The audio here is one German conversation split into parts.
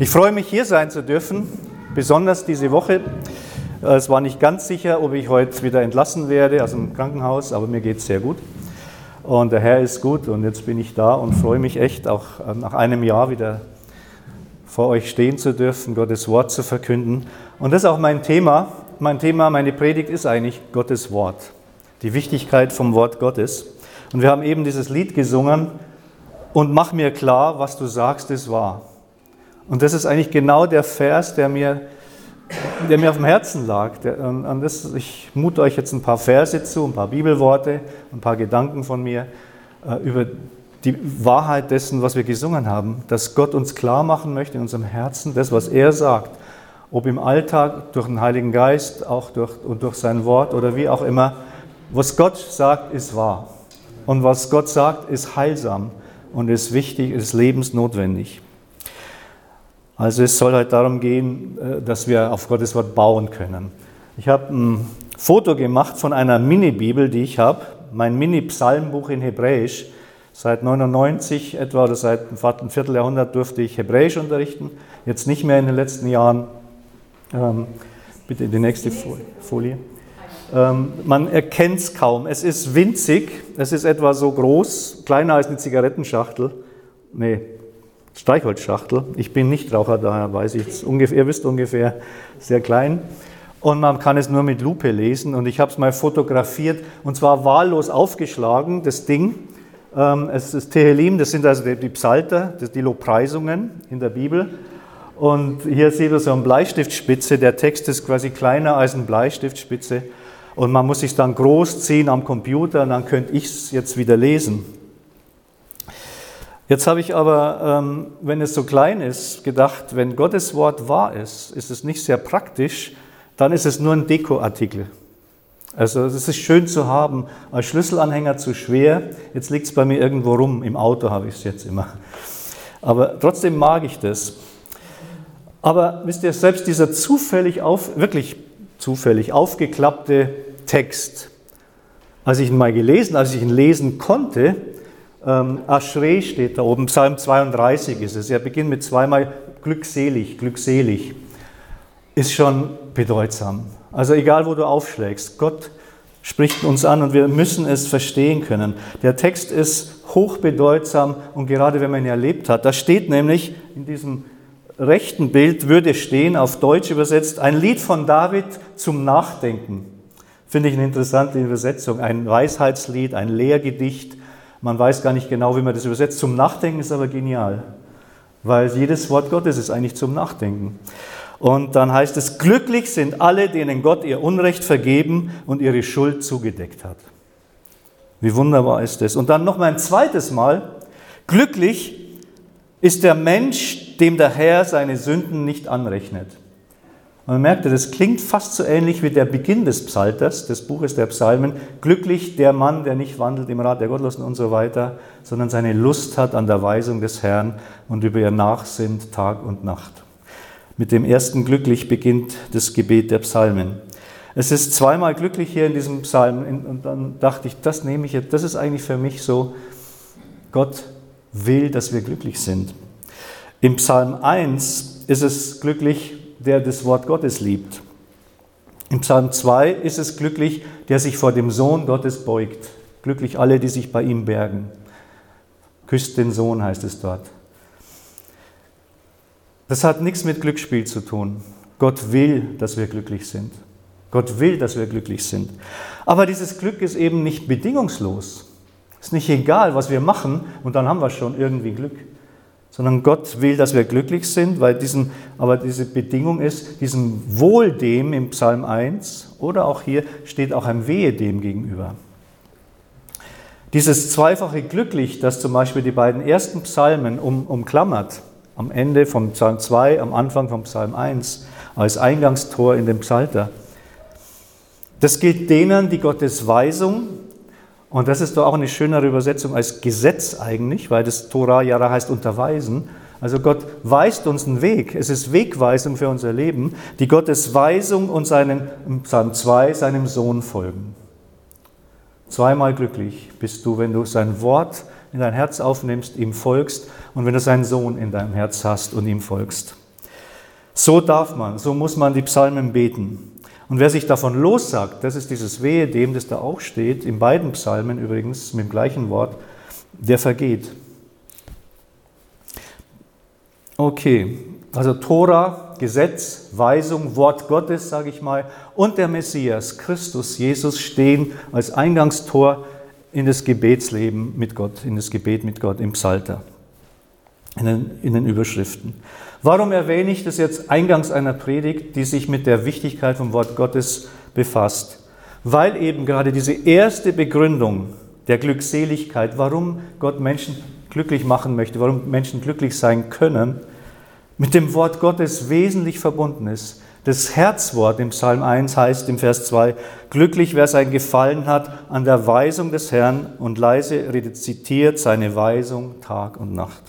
Ich freue mich, hier sein zu dürfen, besonders diese Woche. Es war nicht ganz sicher, ob ich heute wieder entlassen werde aus dem Krankenhaus, aber mir geht es sehr gut. Und der Herr ist gut und jetzt bin ich da und freue mich echt, auch nach einem Jahr wieder vor euch stehen zu dürfen, Gottes Wort zu verkünden. Und das ist auch mein Thema. Mein Thema, meine Predigt ist eigentlich Gottes Wort. Die Wichtigkeit vom Wort Gottes. Und wir haben eben dieses Lied gesungen und mach mir klar, was du sagst, ist wahr. Und das ist eigentlich genau der Vers, der mir, der mir auf dem Herzen lag. Und das, ich mute euch jetzt ein paar Verse zu, ein paar Bibelworte, ein paar Gedanken von mir äh, über die Wahrheit dessen, was wir gesungen haben, dass Gott uns klar machen möchte in unserem Herzen, das, was er sagt, ob im Alltag, durch den Heiligen Geist, auch durch, und durch sein Wort oder wie auch immer, was Gott sagt, ist wahr. Und was Gott sagt, ist heilsam und ist wichtig, ist lebensnotwendig. Also es soll halt darum gehen, äh, dass wir auf Gottes Wort bauen können. Ich habe ein Foto gemacht von einer Mini-Bibel, die ich habe, mein Mini-Psalmbuch in Hebräisch. Seit 99 etwa oder seit einem Vierteljahrhundert durfte ich Hebräisch unterrichten, jetzt nicht mehr in den letzten Jahren. Ähm, bitte die nächste Folie. Ähm, man erkennt es kaum. Es ist winzig, es ist etwa so groß, kleiner als eine Zigarettenschachtel. Nee, Streichholzschachtel. Ich bin nicht Raucher, daher weiß ich es ungefähr, ihr wisst ungefähr, sehr klein. Und man kann es nur mit Lupe lesen. Und ich habe es mal fotografiert und zwar wahllos aufgeschlagen, das Ding. Ähm, es ist Tehelim, das sind also die Psalter, die Lobpreisungen in der Bibel. Und hier seht ihr so eine Bleistiftspitze. Der Text ist quasi kleiner als eine Bleistiftspitze. Und man muss sich dann groß ziehen am Computer und dann könnte ich es jetzt wieder lesen. Jetzt habe ich aber, ähm, wenn es so klein ist, gedacht, wenn Gottes Wort wahr ist, ist es nicht sehr praktisch, dann ist es nur ein Dekoartikel. Also es ist schön zu haben, als Schlüsselanhänger zu schwer. Jetzt liegt es bei mir irgendwo rum, im Auto habe ich es jetzt immer. Aber trotzdem mag ich das. Aber wisst ihr, selbst dieser zufällig auf, wirklich zufällig aufgeklappte Text, als ich ihn mal gelesen, als ich ihn lesen konnte, ähm, Aschre steht da oben, Psalm 32 ist es. Er beginnt mit zweimal glückselig, glückselig. Ist schon bedeutsam. Also egal, wo du aufschlägst, Gott spricht uns an und wir müssen es verstehen können. Der Text ist hochbedeutsam und gerade wenn man ihn erlebt hat, da steht nämlich in diesem rechten Bild würde stehen, auf Deutsch übersetzt, ein Lied von David zum Nachdenken. Finde ich eine interessante Übersetzung. Ein Weisheitslied, ein Lehrgedicht, man weiß gar nicht genau, wie man das übersetzt. Zum Nachdenken ist aber genial, weil jedes Wort Gottes ist eigentlich zum Nachdenken. Und dann heißt es, glücklich sind alle, denen Gott ihr Unrecht vergeben und ihre Schuld zugedeckt hat. Wie wunderbar ist das. Und dann noch mal ein zweites Mal, glücklich ist der Mensch, dem der Herr seine Sünden nicht anrechnet. Man merkte, das klingt fast so ähnlich wie der Beginn des Psalters, des Buches der Psalmen. Glücklich der Mann, der nicht wandelt im Rat der Gottlosen und so weiter, sondern seine Lust hat an der Weisung des Herrn und über ihr nachsinnt Tag und Nacht. Mit dem ersten glücklich beginnt das Gebet der Psalmen. Es ist zweimal glücklich hier in diesem Psalm und dann dachte ich, das nehme ich jetzt, das ist eigentlich für mich so, Gott will, dass wir glücklich sind. Im Psalm 1 ist es glücklich, der das Wort Gottes liebt. Im Psalm 2 ist es glücklich, der sich vor dem Sohn Gottes beugt. Glücklich alle, die sich bei ihm bergen. Küsst den Sohn, heißt es dort. Das hat nichts mit Glücksspiel zu tun. Gott will, dass wir glücklich sind. Gott will, dass wir glücklich sind. Aber dieses Glück ist eben nicht bedingungslos. Es ist nicht egal, was wir machen und dann haben wir schon irgendwie Glück sondern Gott will, dass wir glücklich sind, weil diesen, aber diese Bedingung ist, diesem Wohl dem im Psalm 1 oder auch hier steht auch ein Wehe dem gegenüber. Dieses zweifache glücklich, das zum Beispiel die beiden ersten Psalmen um, umklammert, am Ende vom Psalm 2, am Anfang vom Psalm 1, als Eingangstor in den Psalter. Das gilt denen, die Gottes Weisung und das ist doch auch eine schönere Übersetzung als Gesetz eigentlich, weil das Torah Yara heißt unterweisen. Also Gott weist uns einen Weg. Es ist Wegweisung für unser Leben, die Gottes Weisung und seinen, Psalm 2, seinem Sohn folgen. Zweimal glücklich bist du, wenn du sein Wort in dein Herz aufnimmst, ihm folgst und wenn du seinen Sohn in deinem Herz hast und ihm folgst. So darf man, so muss man die Psalmen beten. Und wer sich davon lossagt, das ist dieses Wehe dem, das da auch steht, in beiden Psalmen übrigens mit dem gleichen Wort, der vergeht. Okay, also Tora, Gesetz, Weisung, Wort Gottes, sage ich mal, und der Messias, Christus, Jesus stehen als Eingangstor in das Gebetsleben mit Gott, in das Gebet mit Gott im Psalter, in den, in den Überschriften. Warum erwähne ich das jetzt eingangs einer Predigt, die sich mit der Wichtigkeit vom Wort Gottes befasst? Weil eben gerade diese erste Begründung der Glückseligkeit, warum Gott Menschen glücklich machen möchte, warum Menschen glücklich sein können, mit dem Wort Gottes wesentlich verbunden ist. Das Herzwort im Psalm 1 heißt im Vers 2, glücklich wer sein Gefallen hat an der Weisung des Herrn und leise rezitiert seine Weisung Tag und Nacht.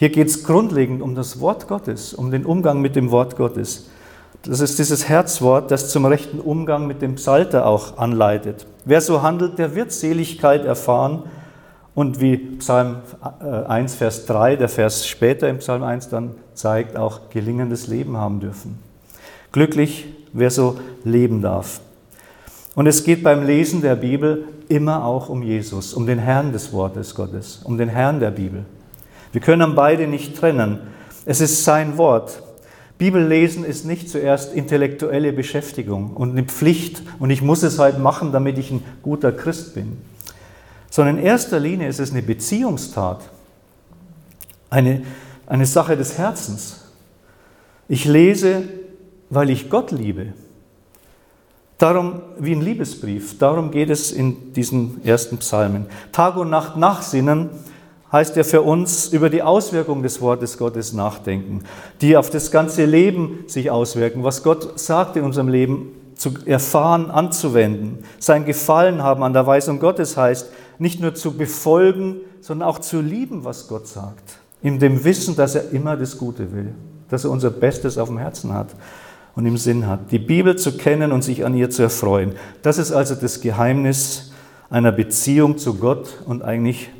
Hier geht es grundlegend um das Wort Gottes, um den Umgang mit dem Wort Gottes. Das ist dieses Herzwort, das zum rechten Umgang mit dem Psalter auch anleitet. Wer so handelt, der wird Seligkeit erfahren und wie Psalm 1, äh, Vers 3, der Vers später im Psalm 1 dann zeigt, auch gelingendes Leben haben dürfen. Glücklich, wer so leben darf. Und es geht beim Lesen der Bibel immer auch um Jesus, um den Herrn des Wortes Gottes, um den Herrn der Bibel. Wir können beide nicht trennen. Es ist sein Wort. Bibellesen ist nicht zuerst intellektuelle Beschäftigung und eine Pflicht und ich muss es halt machen, damit ich ein guter Christ bin sondern in erster Linie ist es eine Beziehungstat, eine, eine Sache des Herzens. Ich lese, weil ich Gott liebe. Darum, wie ein Liebesbrief, darum geht es in diesen ersten Psalmen. Tag und Nacht nachsinnen heißt ja für uns über die Auswirkungen des Wortes Gottes nachdenken, die auf das ganze Leben sich auswirken, was Gott sagt in unserem Leben zu erfahren, anzuwenden. Sein Gefallen haben an der Weisung Gottes heißt, nicht nur zu befolgen, sondern auch zu lieben, was Gott sagt. In dem Wissen, dass er immer das Gute will, dass er unser Bestes auf dem Herzen hat und im Sinn hat. Die Bibel zu kennen und sich an ihr zu erfreuen. Das ist also das Geheimnis einer Beziehung zu Gott und eigentlich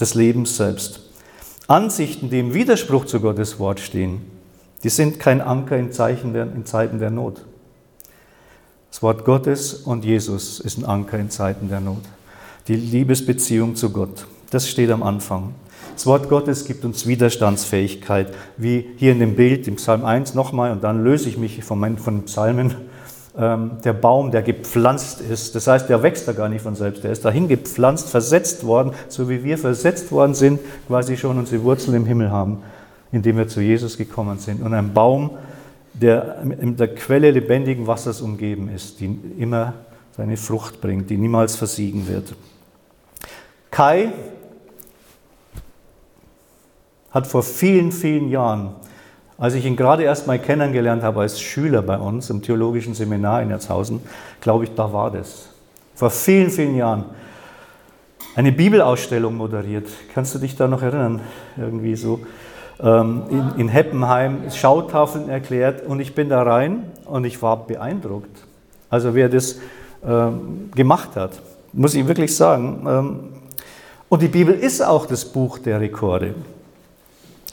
des Lebens selbst. Ansichten, die im Widerspruch zu Gottes Wort stehen, die sind kein Anker in, der, in Zeiten der Not. Das Wort Gottes und Jesus ist ein Anker in Zeiten der Not die Liebesbeziehung zu Gott. Das steht am Anfang. Das Wort Gottes gibt uns Widerstandsfähigkeit, wie hier in dem Bild, im Psalm 1 nochmal, und dann löse ich mich von, meinen, von den Psalmen. Ähm, der Baum, der gepflanzt ist, das heißt, der wächst da gar nicht von selbst, der ist dahin gepflanzt, versetzt worden, so wie wir versetzt worden sind, quasi schon unsere Wurzeln im Himmel haben, indem wir zu Jesus gekommen sind. Und ein Baum, der in der Quelle lebendigen Wassers umgeben ist, die immer seine Frucht bringt, die niemals versiegen wird. Kai hat vor vielen, vielen Jahren, als ich ihn gerade erst mal kennengelernt habe als Schüler bei uns im theologischen Seminar in Erzhausen, glaube ich, da war das. Vor vielen, vielen Jahren eine Bibelausstellung moderiert. Kannst du dich da noch erinnern? Irgendwie so. Ähm, in, in Heppenheim, Schautafeln erklärt und ich bin da rein und ich war beeindruckt. Also wer das ähm, gemacht hat, muss ich wirklich sagen. Ähm, und die Bibel ist auch das Buch der Rekorde.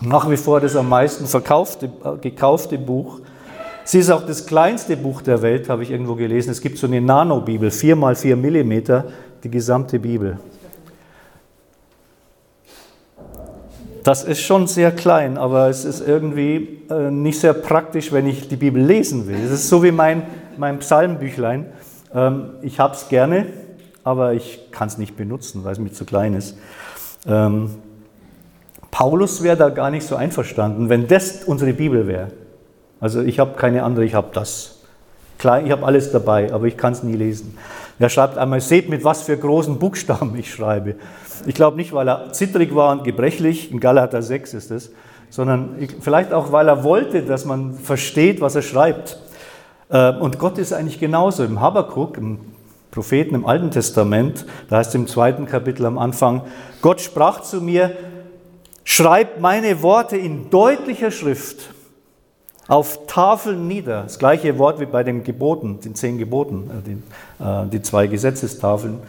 Nach wie vor das am meisten verkaufte, äh, gekaufte Buch. Sie ist auch das kleinste Buch der Welt, habe ich irgendwo gelesen. Es gibt so eine Nano-Bibel, 4 mal 4 Millimeter, die gesamte Bibel. Das ist schon sehr klein, aber es ist irgendwie äh, nicht sehr praktisch, wenn ich die Bibel lesen will. Es ist so wie mein, mein Psalmbüchlein. Ähm, ich habe es gerne, aber ich kann es nicht benutzen, weil es mir zu klein ist. Ähm, Paulus wäre da gar nicht so einverstanden, wenn das unsere Bibel wäre. Also ich habe keine andere, ich habe das. Klar, ich habe alles dabei, aber ich kann es nie lesen. Er schreibt einmal, seht mit was für großen Buchstaben ich schreibe. Ich glaube nicht, weil er zittrig war und gebrechlich, in Galater 6 ist es, sondern vielleicht auch, weil er wollte, dass man versteht, was er schreibt. Äh, und Gott ist eigentlich genauso. Im Habakkuk, im Propheten im Alten Testament, da heißt es im zweiten Kapitel am Anfang, Gott sprach zu mir, schreib meine Worte in deutlicher Schrift auf Tafeln nieder. Das gleiche Wort wie bei den Geboten, den zehn Geboten, äh, die, äh, die zwei Gesetzestafeln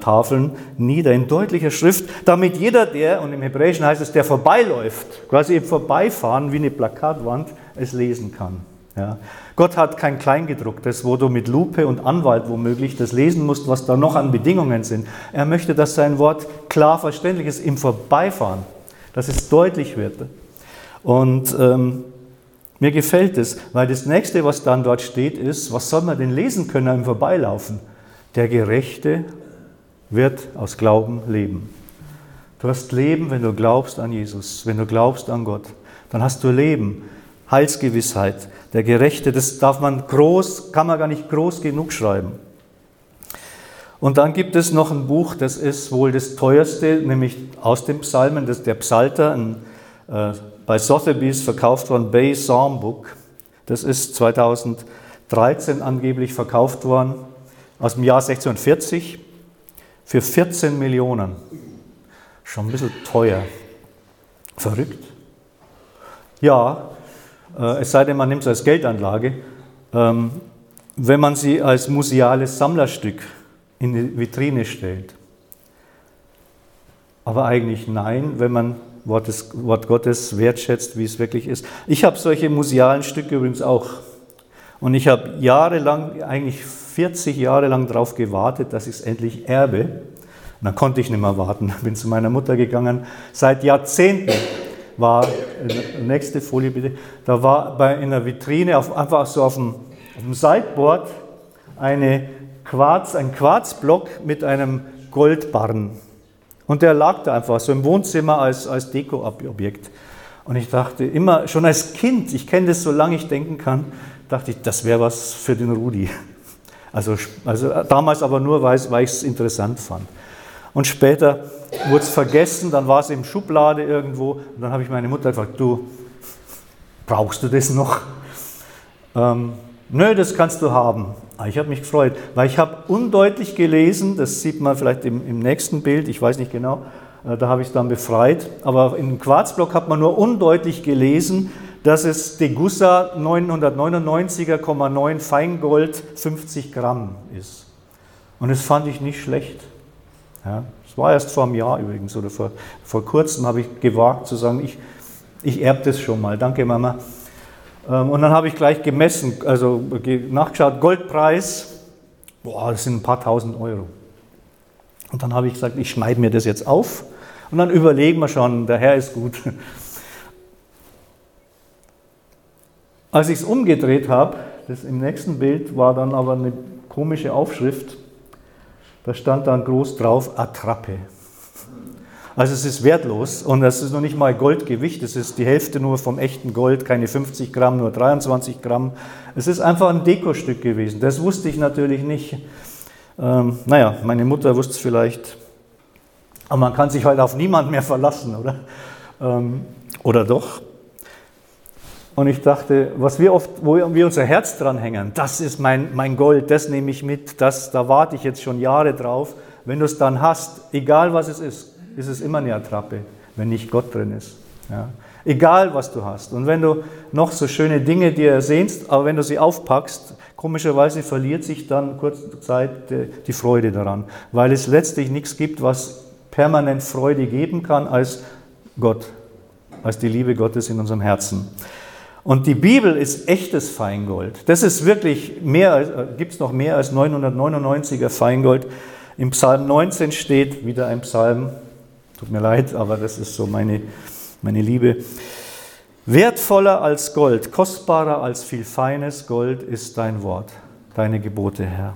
Tafeln nieder in deutlicher Schrift, damit jeder, der, und im Hebräischen heißt es, der vorbeiläuft, quasi im Vorbeifahren wie eine Plakatwand, es lesen kann. Ja. Gott hat kein Kleingedrucktes, wo du mit Lupe und Anwalt womöglich das lesen musst, was da noch an Bedingungen sind. Er möchte, dass sein Wort klar verständlich ist im Vorbeifahren, dass es deutlich wird. Und ähm, mir gefällt es, weil das nächste, was dann dort steht, ist, was soll man denn lesen können im Vorbeilaufen? Der Gerechte wird aus Glauben leben. Du hast Leben, wenn du glaubst an Jesus, wenn du glaubst an Gott. Dann hast du Leben. Heilsgewissheit, der Gerechte, das darf man groß, kann man gar nicht groß genug schreiben. Und dann gibt es noch ein Buch, das ist wohl das teuerste, nämlich aus den Psalmen, das der Psalter, ein, äh, bei Sotheby's verkauft worden, Bay Psalm Book. Das ist 2013 angeblich verkauft worden, aus dem Jahr 1640, für 14 Millionen. Schon ein bisschen teuer. Verrückt. Ja, äh, es sei denn, man nimmt es als Geldanlage, ähm, wenn man sie als museales Sammlerstück in die Vitrine stellt. Aber eigentlich nein, wenn man Wort, des, Wort Gottes wertschätzt, wie es wirklich ist. Ich habe solche musealen Stücke übrigens auch. Und ich habe jahrelang, eigentlich 40 Jahre lang darauf gewartet, dass ich es endlich erbe. Und dann konnte ich nicht mehr warten. Bin zu meiner Mutter gegangen. Seit Jahrzehnten war, nächste Folie bitte, da war bei, in der Vitrine auf, einfach so auf dem, auf dem Sideboard eine Quarz, ein Quarzblock mit einem Goldbarren. Und der lag da einfach so im Wohnzimmer als, als Dekoobjekt. Und ich dachte immer, schon als Kind, ich kenne das so lange ich denken kann, dachte ich, das wäre was für den Rudi. Also, also damals aber nur, weil, weil ich es interessant fand. Und später wurde es vergessen, dann war es im Schublade irgendwo. Und dann habe ich meine Mutter gefragt, du, brauchst du das noch? Ähm, Nö, das kannst du haben. Ah, ich habe mich gefreut, weil ich habe undeutlich gelesen, das sieht man vielleicht im, im nächsten Bild, ich weiß nicht genau, äh, da habe ich es dann befreit, aber im Quarzblock hat man nur undeutlich gelesen, dass es Degussa 999,9 Feingold 50 Gramm ist. Und das fand ich nicht schlecht. Ja, das war erst vor einem Jahr übrigens oder vor, vor kurzem habe ich gewagt zu sagen, ich, ich erbe das schon mal. Danke Mama. Ähm, und dann habe ich gleich gemessen, also nachgeschaut, Goldpreis, boah, das sind ein paar tausend Euro. Und dann habe ich gesagt, ich schneide mir das jetzt auf und dann überlegen wir schon, der Herr ist gut. Als ich es umgedreht habe, das im nächsten Bild war dann aber eine komische Aufschrift. Da stand dann groß drauf Attrappe. Also es ist wertlos und das ist noch nicht mal Goldgewicht, es ist die Hälfte nur vom echten Gold, keine 50 Gramm, nur 23 Gramm. Es ist einfach ein Dekostück gewesen. Das wusste ich natürlich nicht. Ähm, naja, meine Mutter wusste es vielleicht. Aber man kann sich heute auf niemanden mehr verlassen, oder? Ähm, oder doch? Und ich dachte, was wir oft, wo wir unser Herz dran hängen, das ist mein, mein Gold, das nehme ich mit, das, da warte ich jetzt schon Jahre drauf. Wenn du es dann hast, egal was es ist, ist es immer eine Attrappe, wenn nicht Gott drin ist. Ja. Egal was du hast. Und wenn du noch so schöne Dinge dir ersehnst, aber wenn du sie aufpackst, komischerweise verliert sich dann kurze Zeit die Freude daran, weil es letztlich nichts gibt, was permanent Freude geben kann als Gott, als die Liebe Gottes in unserem Herzen. Und die Bibel ist echtes Feingold. Das ist wirklich mehr, äh, gibt es noch mehr als 999er Feingold. Im Psalm 19 steht, wieder ein Psalm, tut mir leid, aber das ist so meine, meine Liebe. Wertvoller als Gold, kostbarer als viel feines Gold ist dein Wort, deine Gebote, Herr.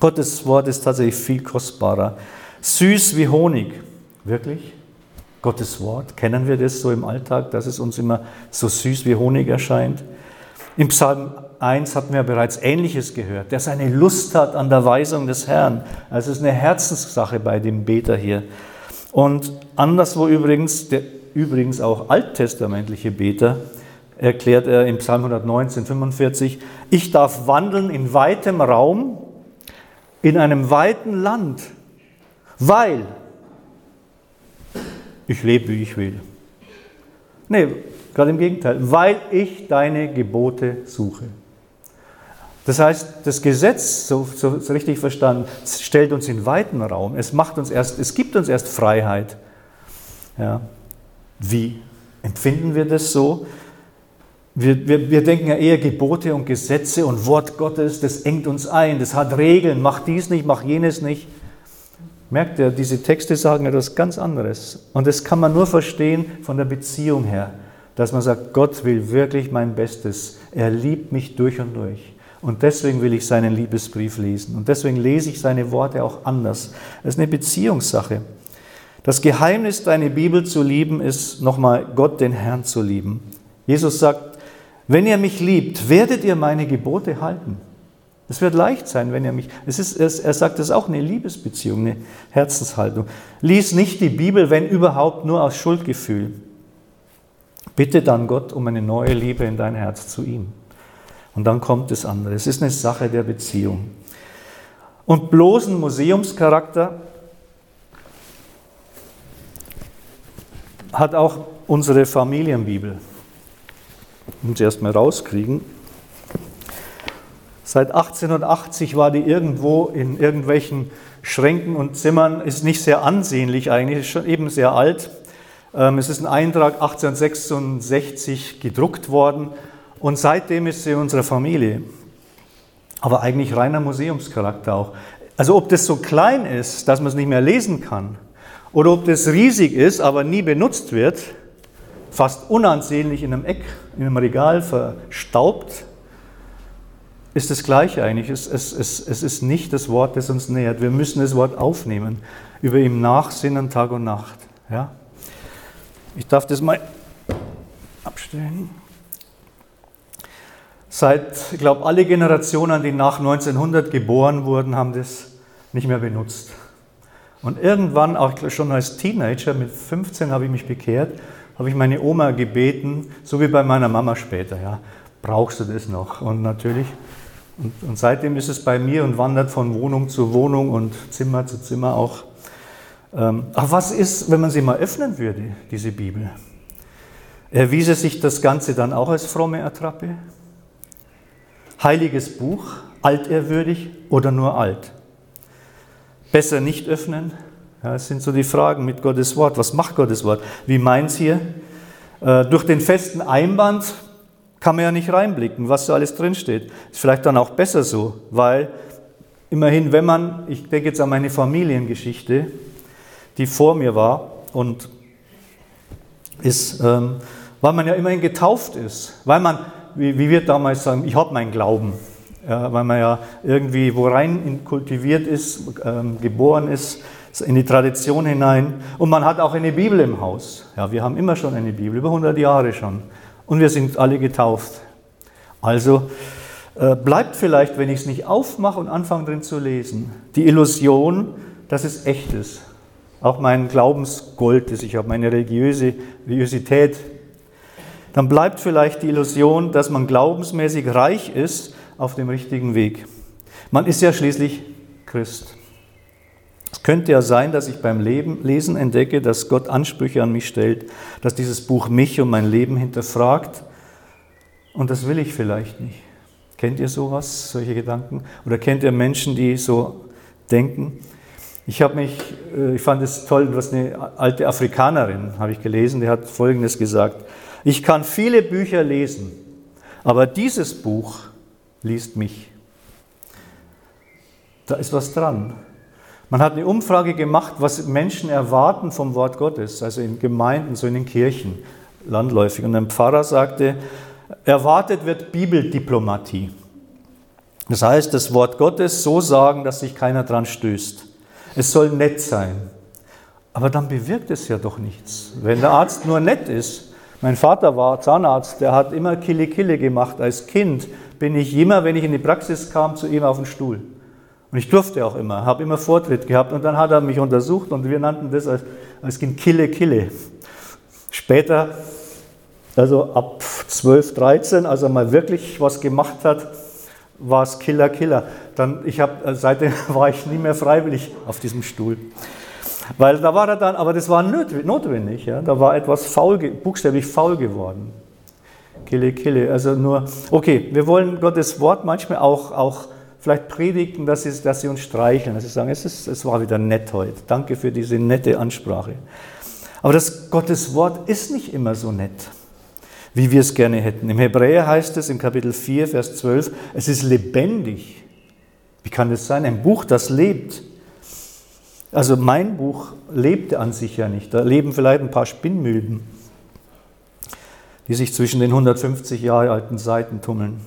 Gottes Wort ist tatsächlich viel kostbarer. Süß wie Honig. Wirklich? Gottes Wort. Kennen wir das so im Alltag, dass es uns immer so süß wie Honig erscheint? Im Psalm 1 hatten wir bereits Ähnliches gehört, der seine Lust hat an der Weisung des Herrn. Also es ist eine Herzenssache bei dem Beter hier. Und anderswo übrigens, der übrigens auch alttestamentliche Beter, erklärt er im Psalm 119, 45, ich darf wandeln in weitem Raum, in einem weiten Land, weil ich lebe, wie ich will. Nee, gerade im Gegenteil, weil ich deine Gebote suche. Das heißt, das Gesetz, so, so, so richtig verstanden, stellt uns in weiten Raum. Es macht uns erst, es gibt uns erst Freiheit. Ja. Wie empfinden wir das so? Wir, wir, wir denken ja eher Gebote und Gesetze und Wort Gottes, das engt uns ein, das hat Regeln, mach dies nicht, mach jenes nicht. Merkt ihr, diese Texte sagen etwas ganz anderes. Und das kann man nur verstehen von der Beziehung her, dass man sagt, Gott will wirklich mein Bestes. Er liebt mich durch und durch. Und deswegen will ich seinen Liebesbrief lesen. Und deswegen lese ich seine Worte auch anders. Das ist eine Beziehungssache. Das Geheimnis, deine Bibel zu lieben, ist nochmal Gott, den Herrn zu lieben. Jesus sagt, wenn ihr mich liebt, werdet ihr meine Gebote halten. Es wird leicht sein, wenn ihr mich. Es ist, er sagt, es ist auch eine Liebesbeziehung, eine Herzenshaltung. Lies nicht die Bibel, wenn überhaupt, nur aus Schuldgefühl. Bitte dann Gott um eine neue Liebe in dein Herz zu ihm. Und dann kommt das andere. Es ist eine Sache der Beziehung. Und bloßen Museumscharakter hat auch unsere Familienbibel. Muss ich erstmal rauskriegen. Seit 1880 war die irgendwo in irgendwelchen Schränken und Zimmern, ist nicht sehr ansehnlich eigentlich, ist schon eben sehr alt. Ähm, es ist ein Eintrag 1866 gedruckt worden und seitdem ist sie in unserer Familie. Aber eigentlich reiner Museumscharakter auch. Also ob das so klein ist, dass man es nicht mehr lesen kann, oder ob das riesig ist, aber nie benutzt wird, fast unansehnlich in einem Eck, in einem Regal verstaubt, ist das Gleiche eigentlich. Es, es, es, es ist nicht das Wort, das uns nähert. Wir müssen das Wort aufnehmen, über ihm nachsinnen Tag und Nacht. Ja? Ich darf das mal abstellen. Seit, ich glaube, alle Generationen, die nach 1900 geboren wurden, haben das nicht mehr benutzt. Und irgendwann, auch schon als Teenager, mit 15 habe ich mich bekehrt, habe ich meine Oma gebeten, so wie bei meiner Mama später, ja, brauchst du das noch? Und natürlich, und, und seitdem ist es bei mir und wandert von Wohnung zu Wohnung und Zimmer zu Zimmer auch. Ähm, aber was ist, wenn man sie mal öffnen würde, diese Bibel? Erwiese sich das Ganze dann auch als fromme Attrappe? Heiliges Buch, altehrwürdig oder nur alt? Besser nicht öffnen? Ja, das sind so die Fragen mit Gottes Wort. Was macht Gottes Wort? Wie meint es hier? Äh, durch den festen Einband kann man ja nicht reinblicken, was so alles drinsteht. Ist vielleicht dann auch besser so, weil immerhin, wenn man, ich denke jetzt an meine Familiengeschichte, die vor mir war und ist, ähm, weil man ja immerhin getauft ist, weil man, wie, wie wir damals sagen, ich habe meinen Glauben, ja, weil man ja irgendwie wo rein kultiviert ist, ähm, geboren ist, in die Tradition hinein. Und man hat auch eine Bibel im Haus. Ja, wir haben immer schon eine Bibel, über 100 Jahre schon. Und wir sind alle getauft. Also äh, bleibt vielleicht, wenn ich es nicht aufmache und anfange drin zu lesen, die Illusion, dass es echt ist. Auch mein Glaubensgold ist, ich habe meine religiöse Religiosität. Dann bleibt vielleicht die Illusion, dass man glaubensmäßig reich ist auf dem richtigen Weg. Man ist ja schließlich Christ. Es könnte ja sein, dass ich beim Leben, Lesen entdecke, dass Gott Ansprüche an mich stellt, dass dieses Buch mich und mein Leben hinterfragt. Und das will ich vielleicht nicht. Kennt ihr sowas, solche Gedanken? Oder kennt ihr Menschen, die so denken? Ich habe mich, äh, ich fand es toll, was eine alte Afrikanerin, habe ich gelesen, die hat Folgendes gesagt. Ich kann viele Bücher lesen, aber dieses Buch liest mich. Da ist was dran. Man hat eine Umfrage gemacht, was Menschen erwarten vom Wort Gottes, also in Gemeinden, so in den Kirchen, landläufig. Und ein Pfarrer sagte, erwartet wird Bibeldiplomatie. Das heißt, das Wort Gottes so sagen, dass sich keiner dran stößt. Es soll nett sein. Aber dann bewirkt es ja doch nichts. Wenn der Arzt nur nett ist, mein Vater war Zahnarzt, der hat immer Kille Kille gemacht. Als Kind bin ich immer, wenn ich in die Praxis kam, zu ihm auf den Stuhl. Und ich durfte auch immer, habe immer Vortritt gehabt. Und dann hat er mich untersucht und wir nannten das als, als Kind Kille Kille. Später, also ab 12, 13, als er mal wirklich was gemacht hat, war es Killer Killer. Seitdem war ich nie mehr freiwillig auf diesem Stuhl. Weil da war er dann, aber das war notwendig, ja, da war etwas faul, buchstäblich faul geworden. Kille, Kille. Also nur, okay, wir wollen Gottes Wort manchmal auch, auch vielleicht predigen, dass sie, dass sie uns streicheln, dass sie sagen, es, ist, es war wieder nett heute. Danke für diese nette Ansprache. Aber das Gottes Wort ist nicht immer so nett, wie wir es gerne hätten. Im Hebräer heißt es im Kapitel 4, Vers 12, es ist lebendig. Wie kann das sein? Ein Buch, das lebt. Also mein Buch lebte an sich ja nicht. Da leben vielleicht ein paar Spinnmüben, die sich zwischen den 150 Jahre alten Seiten tummeln.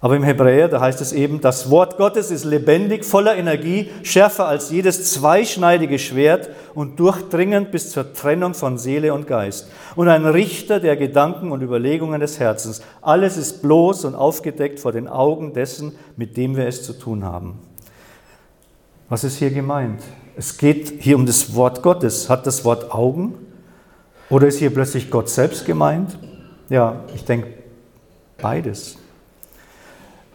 Aber im Hebräer, da heißt es eben, das Wort Gottes ist lebendig, voller Energie, schärfer als jedes zweischneidige Schwert und durchdringend bis zur Trennung von Seele und Geist. Und ein Richter der Gedanken und Überlegungen des Herzens. Alles ist bloß und aufgedeckt vor den Augen dessen, mit dem wir es zu tun haben. Was ist hier gemeint? Es geht hier um das Wort Gottes. Hat das Wort Augen? Oder ist hier plötzlich Gott selbst gemeint? Ja, ich denke beides.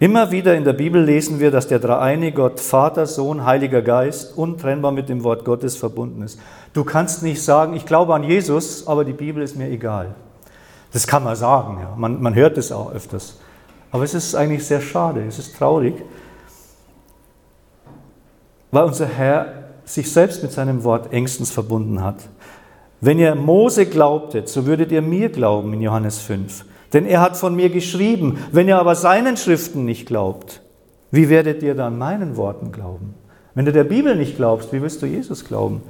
Immer wieder in der Bibel lesen wir, dass der dreieinige Gott, Vater, Sohn, Heiliger Geist untrennbar mit dem Wort Gottes verbunden ist. Du kannst nicht sagen, ich glaube an Jesus, aber die Bibel ist mir egal. Das kann man sagen, ja. man, man hört es auch öfters. Aber es ist eigentlich sehr schade, es ist traurig, weil unser Herr sich selbst mit seinem Wort engstens verbunden hat. Wenn ihr Mose glaubtet, so würdet ihr mir glauben in Johannes 5. Denn er hat von mir geschrieben. Wenn ihr aber seinen Schriften nicht glaubt, wie werdet ihr dann meinen Worten glauben? Wenn du der Bibel nicht glaubst, wie willst du Jesus glauben?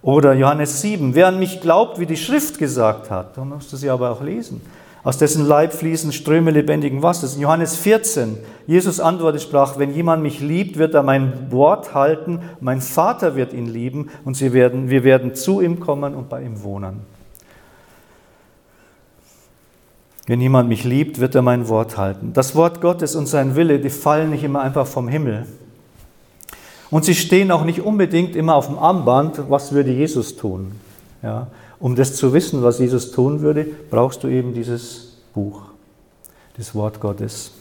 Oder Johannes 7, wer an mich glaubt, wie die Schrift gesagt hat, dann musst du sie aber auch lesen. Aus dessen Leib fließen Ströme lebendigen Wassers. In Johannes 14, Jesus antwortet, sprach, wenn jemand mich liebt, wird er mein Wort halten, mein Vater wird ihn lieben und sie werden, wir werden zu ihm kommen und bei ihm wohnen. Wenn jemand mich liebt, wird er mein Wort halten. Das Wort Gottes und sein Wille, die fallen nicht immer einfach vom Himmel. Und sie stehen auch nicht unbedingt immer auf dem Armband, was würde Jesus tun. Ja, um das zu wissen, was Jesus tun würde, brauchst du eben dieses Buch, das Wort Gottes.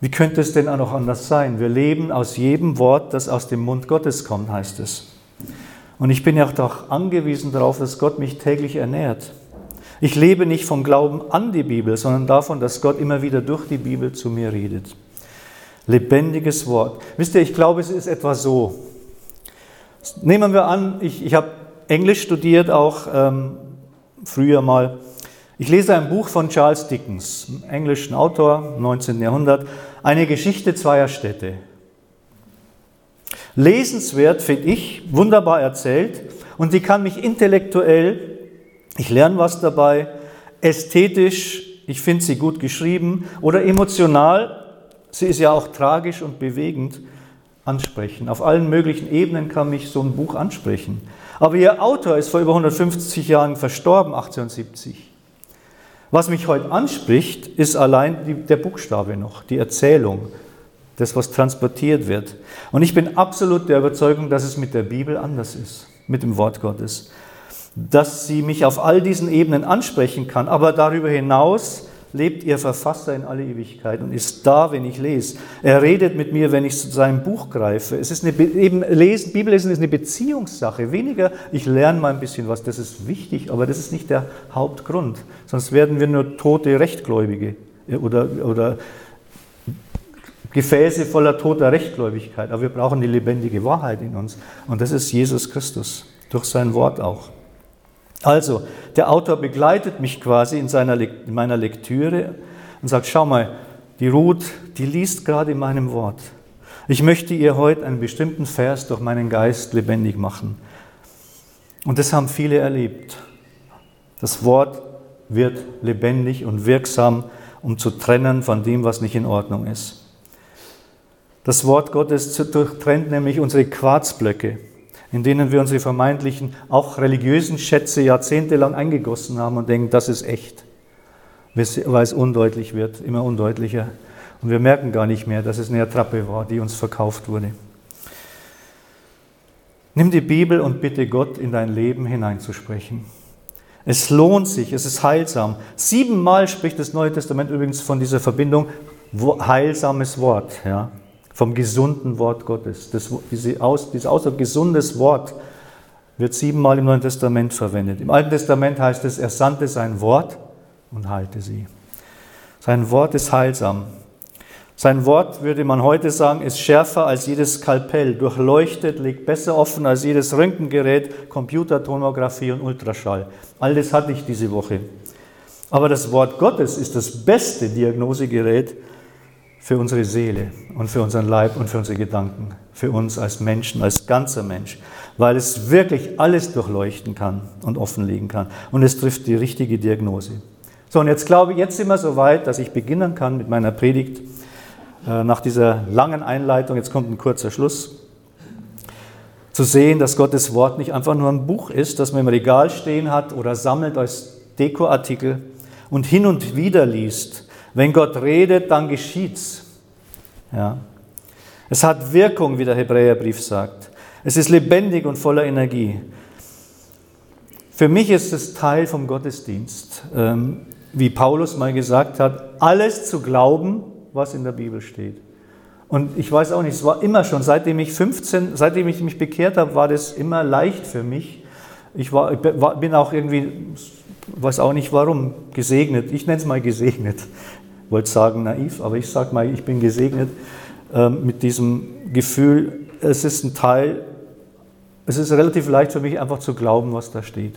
Wie könnte es denn auch noch anders sein? Wir leben aus jedem Wort, das aus dem Mund Gottes kommt, heißt es. Und ich bin ja auch angewiesen darauf, dass Gott mich täglich ernährt. Ich lebe nicht vom Glauben an die Bibel, sondern davon, dass Gott immer wieder durch die Bibel zu mir redet. Lebendiges Wort. Wisst ihr, ich glaube, es ist etwa so. Nehmen wir an, ich, ich habe Englisch studiert, auch ähm, früher mal. Ich lese ein Buch von Charles Dickens, englischen Autor, 19. Jahrhundert, eine Geschichte zweier Städte. Lesenswert, finde ich, wunderbar erzählt und sie kann mich intellektuell ich lerne was dabei, ästhetisch, ich finde sie gut geschrieben oder emotional, sie ist ja auch tragisch und bewegend, ansprechen. Auf allen möglichen Ebenen kann mich so ein Buch ansprechen. Aber ihr Autor ist vor über 150 Jahren verstorben, 1870. Was mich heute anspricht, ist allein die, der Buchstabe noch, die Erzählung, das, was transportiert wird. Und ich bin absolut der Überzeugung, dass es mit der Bibel anders ist, mit dem Wort Gottes dass sie mich auf all diesen Ebenen ansprechen kann. Aber darüber hinaus lebt ihr Verfasser in alle Ewigkeit und ist da, wenn ich lese. Er redet mit mir, wenn ich zu seinem Buch greife. Es ist eine, eben lesen, Bibellesen ist eine Beziehungssache. Weniger, ich lerne mal ein bisschen was, das ist wichtig, aber das ist nicht der Hauptgrund. Sonst werden wir nur tote Rechtgläubige oder, oder Gefäße voller toter Rechtgläubigkeit. Aber wir brauchen die lebendige Wahrheit in uns. Und das ist Jesus Christus, durch sein Wort auch. Also, der Autor begleitet mich quasi in, seiner, in meiner Lektüre und sagt, schau mal, die Ruth, die liest gerade in meinem Wort. Ich möchte ihr heute einen bestimmten Vers durch meinen Geist lebendig machen. Und das haben viele erlebt. Das Wort wird lebendig und wirksam, um zu trennen von dem, was nicht in Ordnung ist. Das Wort Gottes durchtrennt nämlich unsere Quarzblöcke in denen wir unsere vermeintlichen, auch religiösen Schätze jahrzehntelang eingegossen haben und denken, das ist echt, weil es undeutlich wird, immer undeutlicher. Und wir merken gar nicht mehr, dass es eine Attrappe war, die uns verkauft wurde. Nimm die Bibel und bitte Gott in dein Leben hineinzusprechen. Es lohnt sich, es ist heilsam. Siebenmal spricht das Neue Testament übrigens von dieser Verbindung heilsames Wort. Ja vom gesunden Wort Gottes. Das, diese Aus, dieser Ausdruck gesundes Wort wird siebenmal im Neuen Testament verwendet. Im Alten Testament heißt es, er sandte sein Wort und heilte sie. Sein Wort ist heilsam. Sein Wort, würde man heute sagen, ist schärfer als jedes Skalpell, durchleuchtet, liegt besser offen als jedes Röntgengerät, Computertomographie und Ultraschall. All das hatte ich diese Woche. Aber das Wort Gottes ist das beste Diagnosegerät für unsere Seele und für unseren Leib und für unsere Gedanken, für uns als Menschen, als ganzer Mensch, weil es wirklich alles durchleuchten kann und offenlegen kann. Und es trifft die richtige Diagnose. So, und jetzt glaube ich, jetzt sind wir so weit, dass ich beginnen kann mit meiner Predigt. Äh, nach dieser langen Einleitung, jetzt kommt ein kurzer Schluss, zu sehen, dass Gottes Wort nicht einfach nur ein Buch ist, das man im Regal stehen hat oder sammelt als Dekoartikel und hin und wieder liest. Wenn Gott redet, dann geschieht's. Ja. Es hat Wirkung, wie der Hebräerbrief sagt. Es ist lebendig und voller Energie. Für mich ist es Teil vom Gottesdienst, ähm, wie Paulus mal gesagt hat, alles zu glauben, was in der Bibel steht. Und ich weiß auch nicht, es war immer schon, seitdem ich 15, seitdem ich mich bekehrt habe, war das immer leicht für mich. Ich war, bin auch irgendwie, weiß auch nicht warum, gesegnet. Ich nenne es mal gesegnet. Wollte sagen naiv, aber ich sage mal, ich bin gesegnet äh, mit diesem Gefühl, es ist ein Teil, es ist relativ leicht für mich einfach zu glauben, was da steht.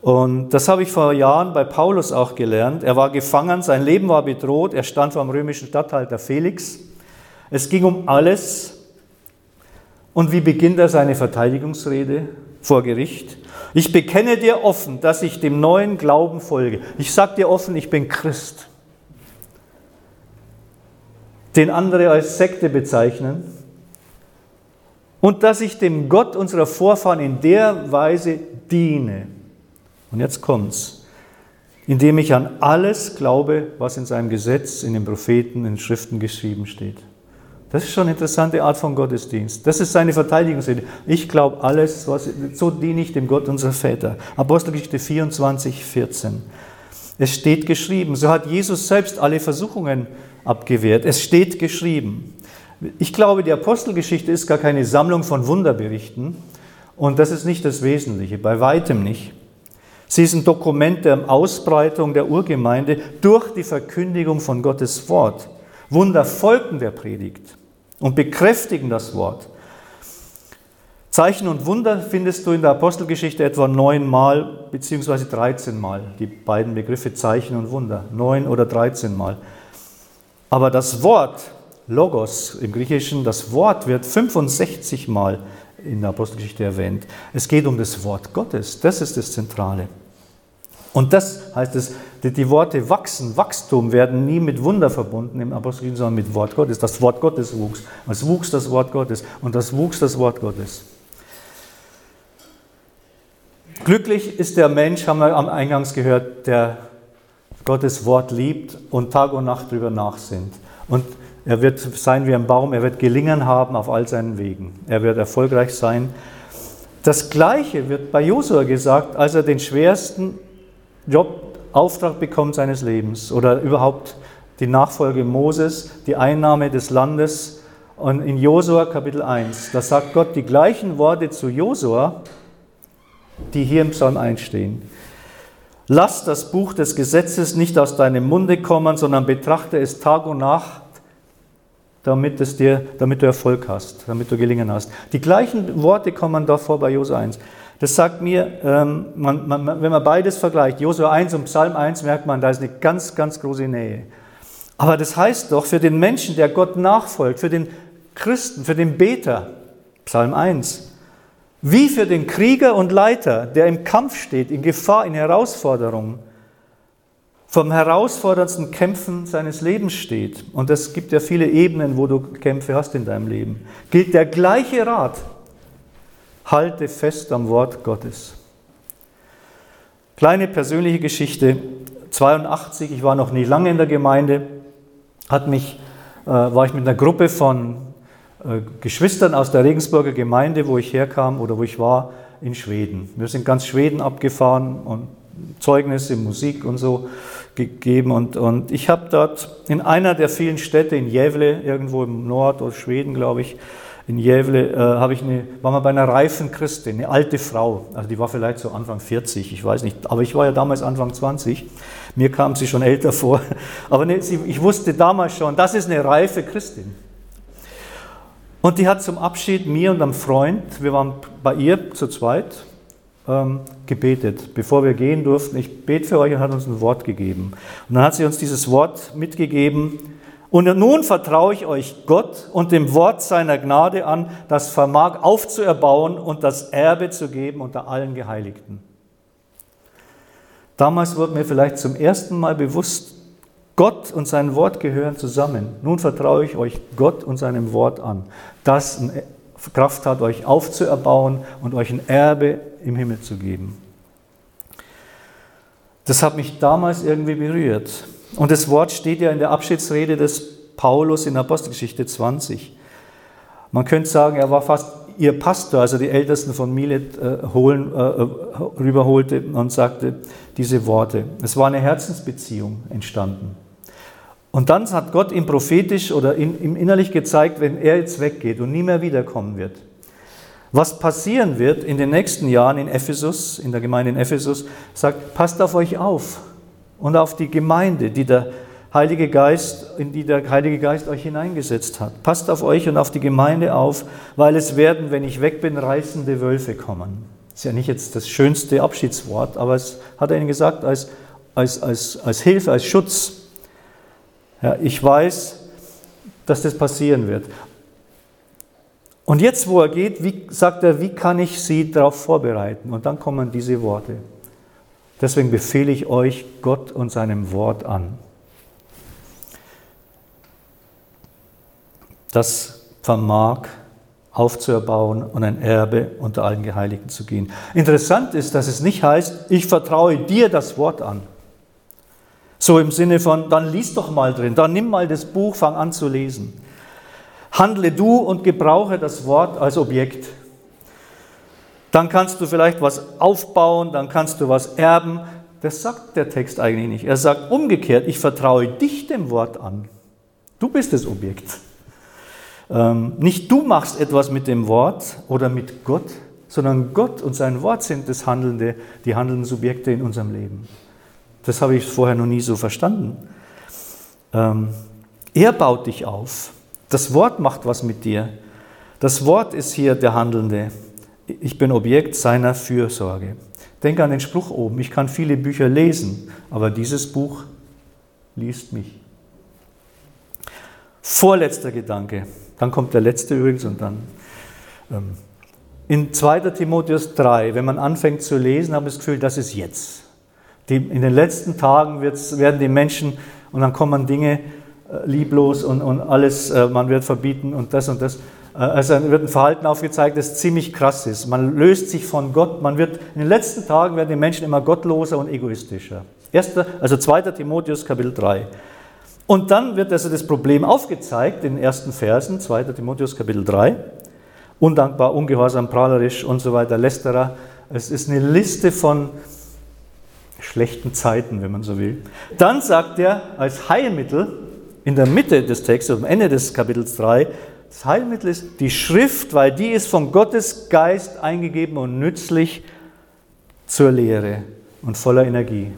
Und das habe ich vor Jahren bei Paulus auch gelernt. Er war gefangen, sein Leben war bedroht, er stand vor dem römischen Statthalter Felix. Es ging um alles. Und wie beginnt er seine Verteidigungsrede vor Gericht? Ich bekenne dir offen, dass ich dem neuen Glauben folge. Ich sage dir offen, ich bin Christ. Den andere als Sekte bezeichnen. Und dass ich dem Gott unserer Vorfahren in der Weise diene. Und jetzt kommt's. Indem ich an alles glaube, was in seinem Gesetz, in den Propheten, in den Schriften geschrieben steht. Das ist schon eine interessante Art von Gottesdienst. Das ist seine Verteidigungsrede. Ich glaube alles, was, so diene ich dem Gott unserer Väter. Apostelgeschichte 24, 14. Es steht geschrieben, so hat Jesus selbst alle Versuchungen abgewehrt. Es steht geschrieben. Ich glaube, die Apostelgeschichte ist gar keine Sammlung von Wunderberichten und das ist nicht das Wesentliche, bei weitem nicht. Sie ist ein Dokument der Ausbreitung der Urgemeinde durch die Verkündigung von Gottes Wort. Wunder folgen der Predigt und bekräftigen das Wort. Zeichen und Wunder findest du in der Apostelgeschichte etwa neunmal beziehungsweise dreizehnmal. Die beiden Begriffe Zeichen und Wunder, neun oder dreizehnmal. Aber das Wort, Logos im Griechischen, das Wort wird 65 Mal in der Apostelgeschichte erwähnt. Es geht um das Wort Gottes, das ist das Zentrale. Und das heißt es, die, Worte wachsen, Wachstum werden nie mit Wunder verbunden im Apostelgeschichte, sondern mit Wort Gottes. Das Wort Gottes wuchs. Es wuchs das Wort Gottes und das wuchs das Wort Gottes. Glücklich ist der Mensch, haben wir am Eingangs gehört, der Gottes Wort liebt und Tag und Nacht darüber nachsinnt. Und er wird sein wie ein Baum, er wird gelingen haben auf all seinen Wegen. Er wird erfolgreich sein. Das Gleiche wird bei Josua gesagt, als er den schwersten Job, Auftrag bekommt seines Lebens oder überhaupt die Nachfolge Moses, die Einnahme des Landes. Und in Josua Kapitel 1, da sagt Gott die gleichen Worte zu Josua, die hier im Psalm 1 stehen. Lass das Buch des Gesetzes nicht aus deinem Munde kommen, sondern betrachte es Tag und Nacht damit, es dir, damit du Erfolg hast, damit du gelingen hast. Die gleichen Worte kommen da vor bei Josua 1. Das sagt mir, ähm, man, man, wenn man beides vergleicht, Josua 1 und Psalm 1, merkt man, da ist eine ganz, ganz große Nähe. Aber das heißt doch, für den Menschen, der Gott nachfolgt, für den Christen, für den Beter, Psalm 1, wie für den Krieger und Leiter, der im Kampf steht, in Gefahr, in Herausforderung, vom herausforderndsten Kämpfen seines Lebens steht, und es gibt ja viele Ebenen, wo du Kämpfe hast in deinem Leben, gilt der gleiche Rat. Halte fest am Wort Gottes. Kleine persönliche Geschichte. 82, ich war noch nie lange in der Gemeinde, hat mich, äh, war ich mit einer Gruppe von Geschwistern aus der Regensburger Gemeinde, wo ich herkam oder wo ich war, in Schweden. Wir sind ganz Schweden abgefahren und Zeugnisse, Musik und so gegeben. Und, und ich habe dort in einer der vielen Städte, in Gävle, irgendwo im Nord- oder Schweden, glaube ich, in Jävle äh, habe ich eine, war mal bei einer reifen Christin, eine alte Frau, also die war vielleicht so Anfang 40, ich weiß nicht, aber ich war ja damals Anfang 20. Mir kam sie schon älter vor, aber ne, sie, ich wusste damals schon, das ist eine reife Christin. Und die hat zum Abschied mir und einem Freund, wir waren bei ihr zu zweit, ähm, gebetet, bevor wir gehen durften. Ich bete für euch und hat uns ein Wort gegeben. Und dann hat sie uns dieses Wort mitgegeben, und nun vertraue ich euch Gott und dem Wort seiner Gnade an, das vermag aufzuerbauen und das Erbe zu geben unter allen Geheiligten. Damals wurde mir vielleicht zum ersten Mal bewusst, Gott und sein Wort gehören zusammen. Nun vertraue ich euch Gott und seinem Wort an, das Kraft hat, euch aufzuerbauen und euch ein Erbe im Himmel zu geben. Das hat mich damals irgendwie berührt. Und das Wort steht ja in der Abschiedsrede des Paulus in Apostelgeschichte 20. Man könnte sagen, er war fast ihr Pastor, also die Ältesten von Milet äh, holen, äh, rüberholte und sagte diese Worte. Es war eine Herzensbeziehung entstanden. Und dann hat Gott ihm prophetisch oder ihm innerlich gezeigt, wenn er jetzt weggeht und nie mehr wiederkommen wird. Was passieren wird in den nächsten Jahren in Ephesus, in der Gemeinde in Ephesus, sagt, passt auf euch auf und auf die Gemeinde, die der Heilige Geist, in die der Heilige Geist euch hineingesetzt hat. Passt auf euch und auf die Gemeinde auf, weil es werden, wenn ich weg bin, reißende Wölfe kommen. Das ist ja nicht jetzt das schönste Abschiedswort, aber es hat er ihnen gesagt als, als, als, als Hilfe, als Schutz. Ja, ich weiß, dass das passieren wird. Und jetzt, wo er geht, wie, sagt er, wie kann ich sie darauf vorbereiten? Und dann kommen diese Worte. Deswegen befehle ich euch Gott und seinem Wort an. Das vermag aufzuerbauen und ein Erbe unter allen Geheiligten zu gehen. Interessant ist, dass es nicht heißt, ich vertraue dir das Wort an. So im Sinne von, dann lies doch mal drin, dann nimm mal das Buch, fang an zu lesen. Handle du und gebrauche das Wort als Objekt. Dann kannst du vielleicht was aufbauen, dann kannst du was erben. Das sagt der Text eigentlich nicht. Er sagt umgekehrt, ich vertraue dich dem Wort an. Du bist das Objekt. Ähm, nicht du machst etwas mit dem Wort oder mit Gott, sondern Gott und sein Wort sind das handelnde, die handelnden Subjekte in unserem Leben. Das habe ich vorher noch nie so verstanden. Ähm, er baut dich auf. Das Wort macht was mit dir. Das Wort ist hier der Handelnde. Ich bin Objekt seiner Fürsorge. Denke an den Spruch oben. Ich kann viele Bücher lesen, aber dieses Buch liest mich. Vorletzter Gedanke. Dann kommt der letzte übrigens und dann. Ähm, in 2. Timotheus 3, wenn man anfängt zu lesen, habe ich das Gefühl, das ist jetzt. Die, in den letzten Tagen werden die Menschen, und dann kommen Dinge äh, lieblos und, und alles, äh, man wird verbieten und das und das. Äh, also wird ein Verhalten aufgezeigt, das ziemlich krass ist. Man löst sich von Gott. Man wird, in den letzten Tagen werden die Menschen immer gottloser und egoistischer. Erster, also 2. Timotheus Kapitel 3. Und dann wird also das Problem aufgezeigt in den ersten Versen, 2. Timotheus Kapitel 3. Undankbar, ungehorsam, prahlerisch und so weiter, lästerer. Es ist eine Liste von schlechten Zeiten, wenn man so will. Dann sagt er als Heilmittel in der Mitte des Textes, am Ende des Kapitels 3, das Heilmittel ist die Schrift, weil die ist von Gottes Geist eingegeben und nützlich zur Lehre und voller Energie.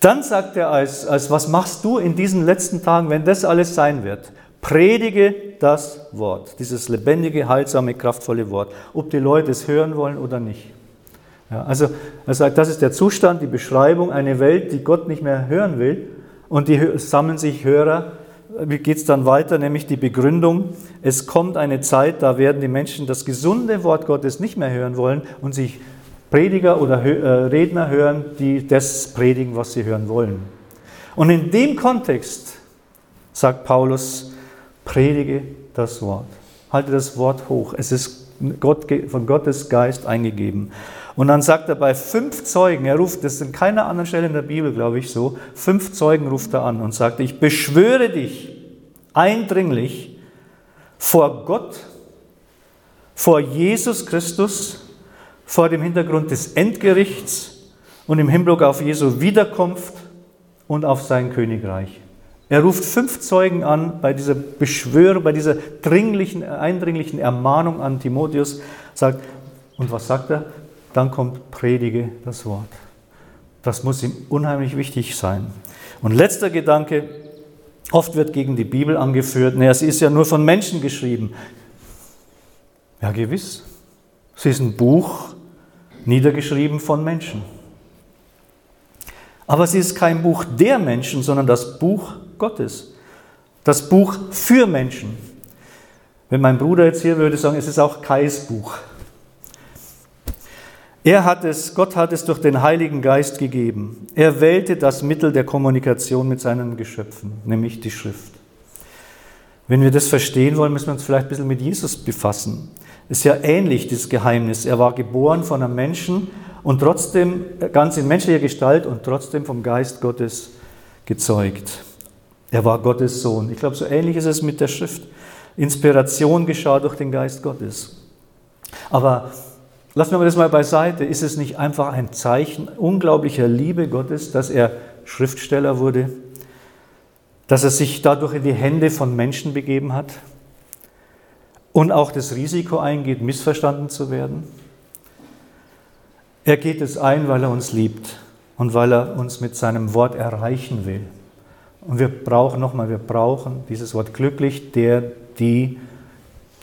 Dann sagt er als, als, was machst du in diesen letzten Tagen, wenn das alles sein wird? Predige das Wort, dieses lebendige, heilsame, kraftvolle Wort, ob die Leute es hören wollen oder nicht. Ja, also er sagt, das ist der Zustand, die Beschreibung, eine Welt, die Gott nicht mehr hören will und die sammeln sich Hörer. Wie geht es dann weiter? Nämlich die Begründung, es kommt eine Zeit, da werden die Menschen das gesunde Wort Gottes nicht mehr hören wollen und sich Prediger oder äh, Redner hören, die das predigen, was sie hören wollen. Und in dem Kontext sagt Paulus, predige das Wort. Halte das Wort hoch. Es ist von Gottes Geist eingegeben. Und dann sagt er bei fünf Zeugen, er ruft, das ist in keiner anderen Stelle in der Bibel, glaube ich, so, fünf Zeugen ruft er an und sagt, ich beschwöre dich eindringlich vor Gott, vor Jesus Christus, vor dem Hintergrund des Endgerichts und im Hinblick auf Jesu Wiederkunft und auf sein Königreich. Er ruft fünf Zeugen an bei dieser Beschwörung, bei dieser dringlichen, eindringlichen Ermahnung an Timotheus, sagt, und was sagt er? Dann kommt, predige das Wort. Das muss ihm unheimlich wichtig sein. Und letzter Gedanke, oft wird gegen die Bibel angeführt, naja, sie ist ja nur von Menschen geschrieben. Ja, gewiss. Sie ist ein Buch, niedergeschrieben von Menschen. Aber sie ist kein Buch der Menschen, sondern das Buch Gottes. Das Buch für Menschen. Wenn mein Bruder jetzt hier würde sagen, es ist auch Kais Buch. Er hat es, Gott hat es durch den Heiligen Geist gegeben. Er wählte das Mittel der Kommunikation mit seinen Geschöpfen, nämlich die Schrift. Wenn wir das verstehen wollen, müssen wir uns vielleicht ein bisschen mit Jesus befassen. Ist ja ähnlich, dieses Geheimnis. Er war geboren von einem Menschen und trotzdem ganz in menschlicher Gestalt und trotzdem vom Geist Gottes gezeugt. Er war Gottes Sohn. Ich glaube, so ähnlich ist es mit der Schrift. Inspiration geschah durch den Geist Gottes. Aber lassen wir das mal beiseite. Ist es nicht einfach ein Zeichen unglaublicher Liebe Gottes, dass er Schriftsteller wurde? Dass er sich dadurch in die Hände von Menschen begeben hat? und auch das Risiko eingeht, missverstanden zu werden. Er geht es ein, weil er uns liebt und weil er uns mit seinem Wort erreichen will. Und wir brauchen nochmal, wir brauchen dieses Wort glücklich, der, die,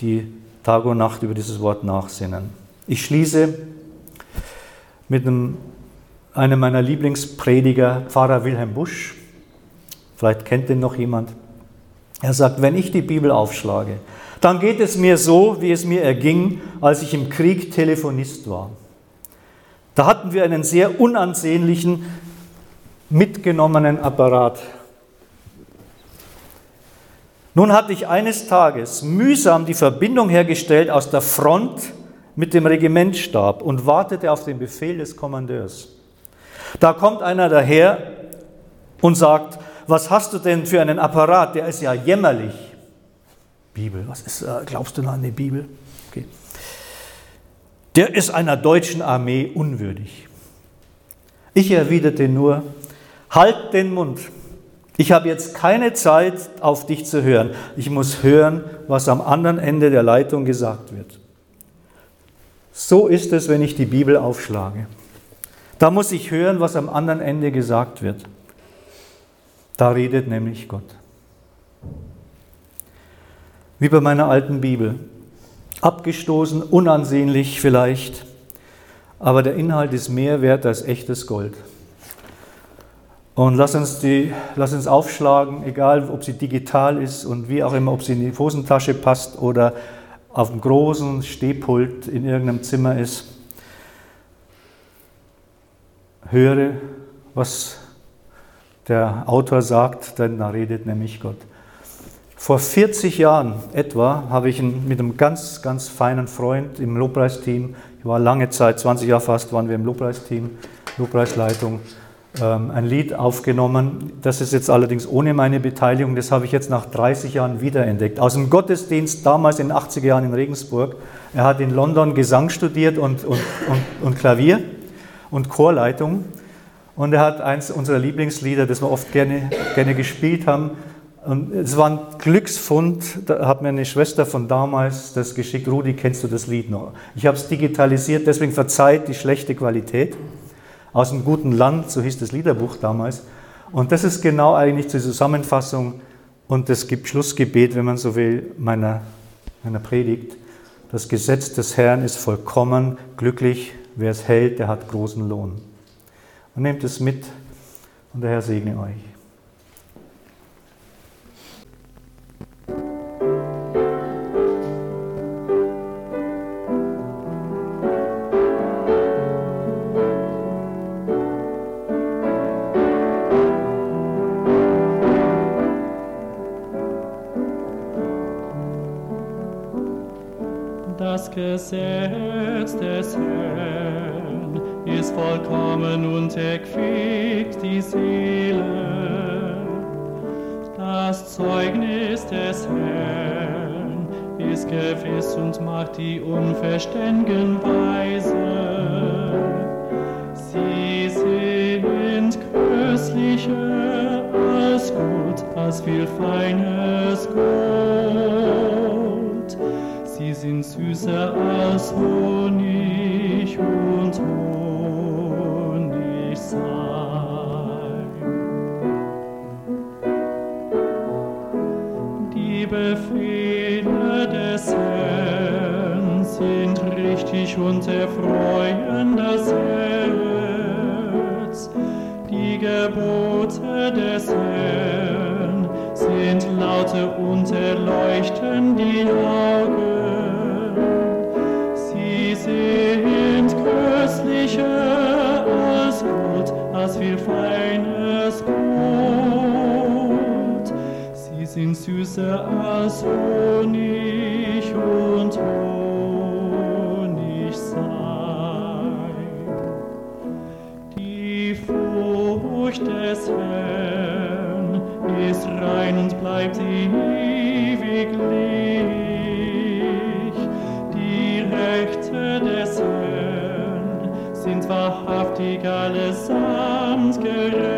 die Tag und Nacht über dieses Wort nachsinnen. Ich schließe mit einem, einem meiner Lieblingsprediger, Pfarrer Wilhelm Busch. Vielleicht kennt ihn noch jemand. Er sagt, wenn ich die Bibel aufschlage, dann geht es mir so, wie es mir erging, als ich im Krieg Telefonist war. Da hatten wir einen sehr unansehnlichen, mitgenommenen Apparat. Nun hatte ich eines Tages mühsam die Verbindung hergestellt aus der Front mit dem Regimentstab und wartete auf den Befehl des Kommandeurs. Da kommt einer daher und sagt, was hast du denn für einen Apparat? Der ist ja jämmerlich. Bibel. Was ist, äh, glaubst du noch an die Bibel? Okay. Der ist einer deutschen Armee unwürdig. Ich erwiderte nur, halt den Mund. Ich habe jetzt keine Zeit, auf dich zu hören. Ich muss hören, was am anderen Ende der Leitung gesagt wird. So ist es, wenn ich die Bibel aufschlage. Da muss ich hören, was am anderen Ende gesagt wird. Da redet nämlich Gott wie bei meiner alten Bibel. Abgestoßen, unansehnlich vielleicht, aber der Inhalt ist mehr wert als echtes Gold. Und lass uns, die, lass uns aufschlagen, egal ob sie digital ist und wie auch immer, ob sie in die Hosentasche passt oder auf dem großen Stehpult in irgendeinem Zimmer ist. Höre, was der Autor sagt, denn da redet nämlich Gott. Vor 40 Jahren etwa habe ich mit einem ganz, ganz feinen Freund im Lobpreisteam, ich war lange Zeit, 20 Jahre fast, waren wir im Lobpreisteam, Lobpreisleitung, ein Lied aufgenommen. Das ist jetzt allerdings ohne meine Beteiligung, das habe ich jetzt nach 30 Jahren wiederentdeckt. Aus dem Gottesdienst damals in den 80er Jahren in Regensburg. Er hat in London Gesang studiert und, und, und, und Klavier und Chorleitung. Und er hat eins unserer Lieblingslieder, das wir oft gerne, gerne gespielt haben, und es war ein Glücksfund, da hat mir eine Schwester von damals das geschickt. Rudi, kennst du das Lied noch? Ich habe es digitalisiert, deswegen verzeiht die schlechte Qualität. Aus einem guten Land, so hieß das Liederbuch damals. Und das ist genau eigentlich die Zusammenfassung und das Schlussgebet, wenn man so will, meiner, meiner Predigt. Das Gesetz des Herrn ist vollkommen, glücklich, wer es hält, der hat großen Lohn. Und nehmt es mit und der Herr segne euch. Gesetz des Herrn ist vollkommen und erquickt die Seele. Das Zeugnis des Herrn ist gewiss und macht die Unverständigen weise. Sie sind köstlicher als Gut als viel feines Gold. Sie sind süßer als Honig und Honigseim. Die Befehle des Herrn sind richtig und erfreuen sind süßer als Honig und Honigseim. Die Furcht des Herrn ist rein und bleibt ewiglich. Die Rechte des Herrn sind wahrhaftig allesamt gerecht.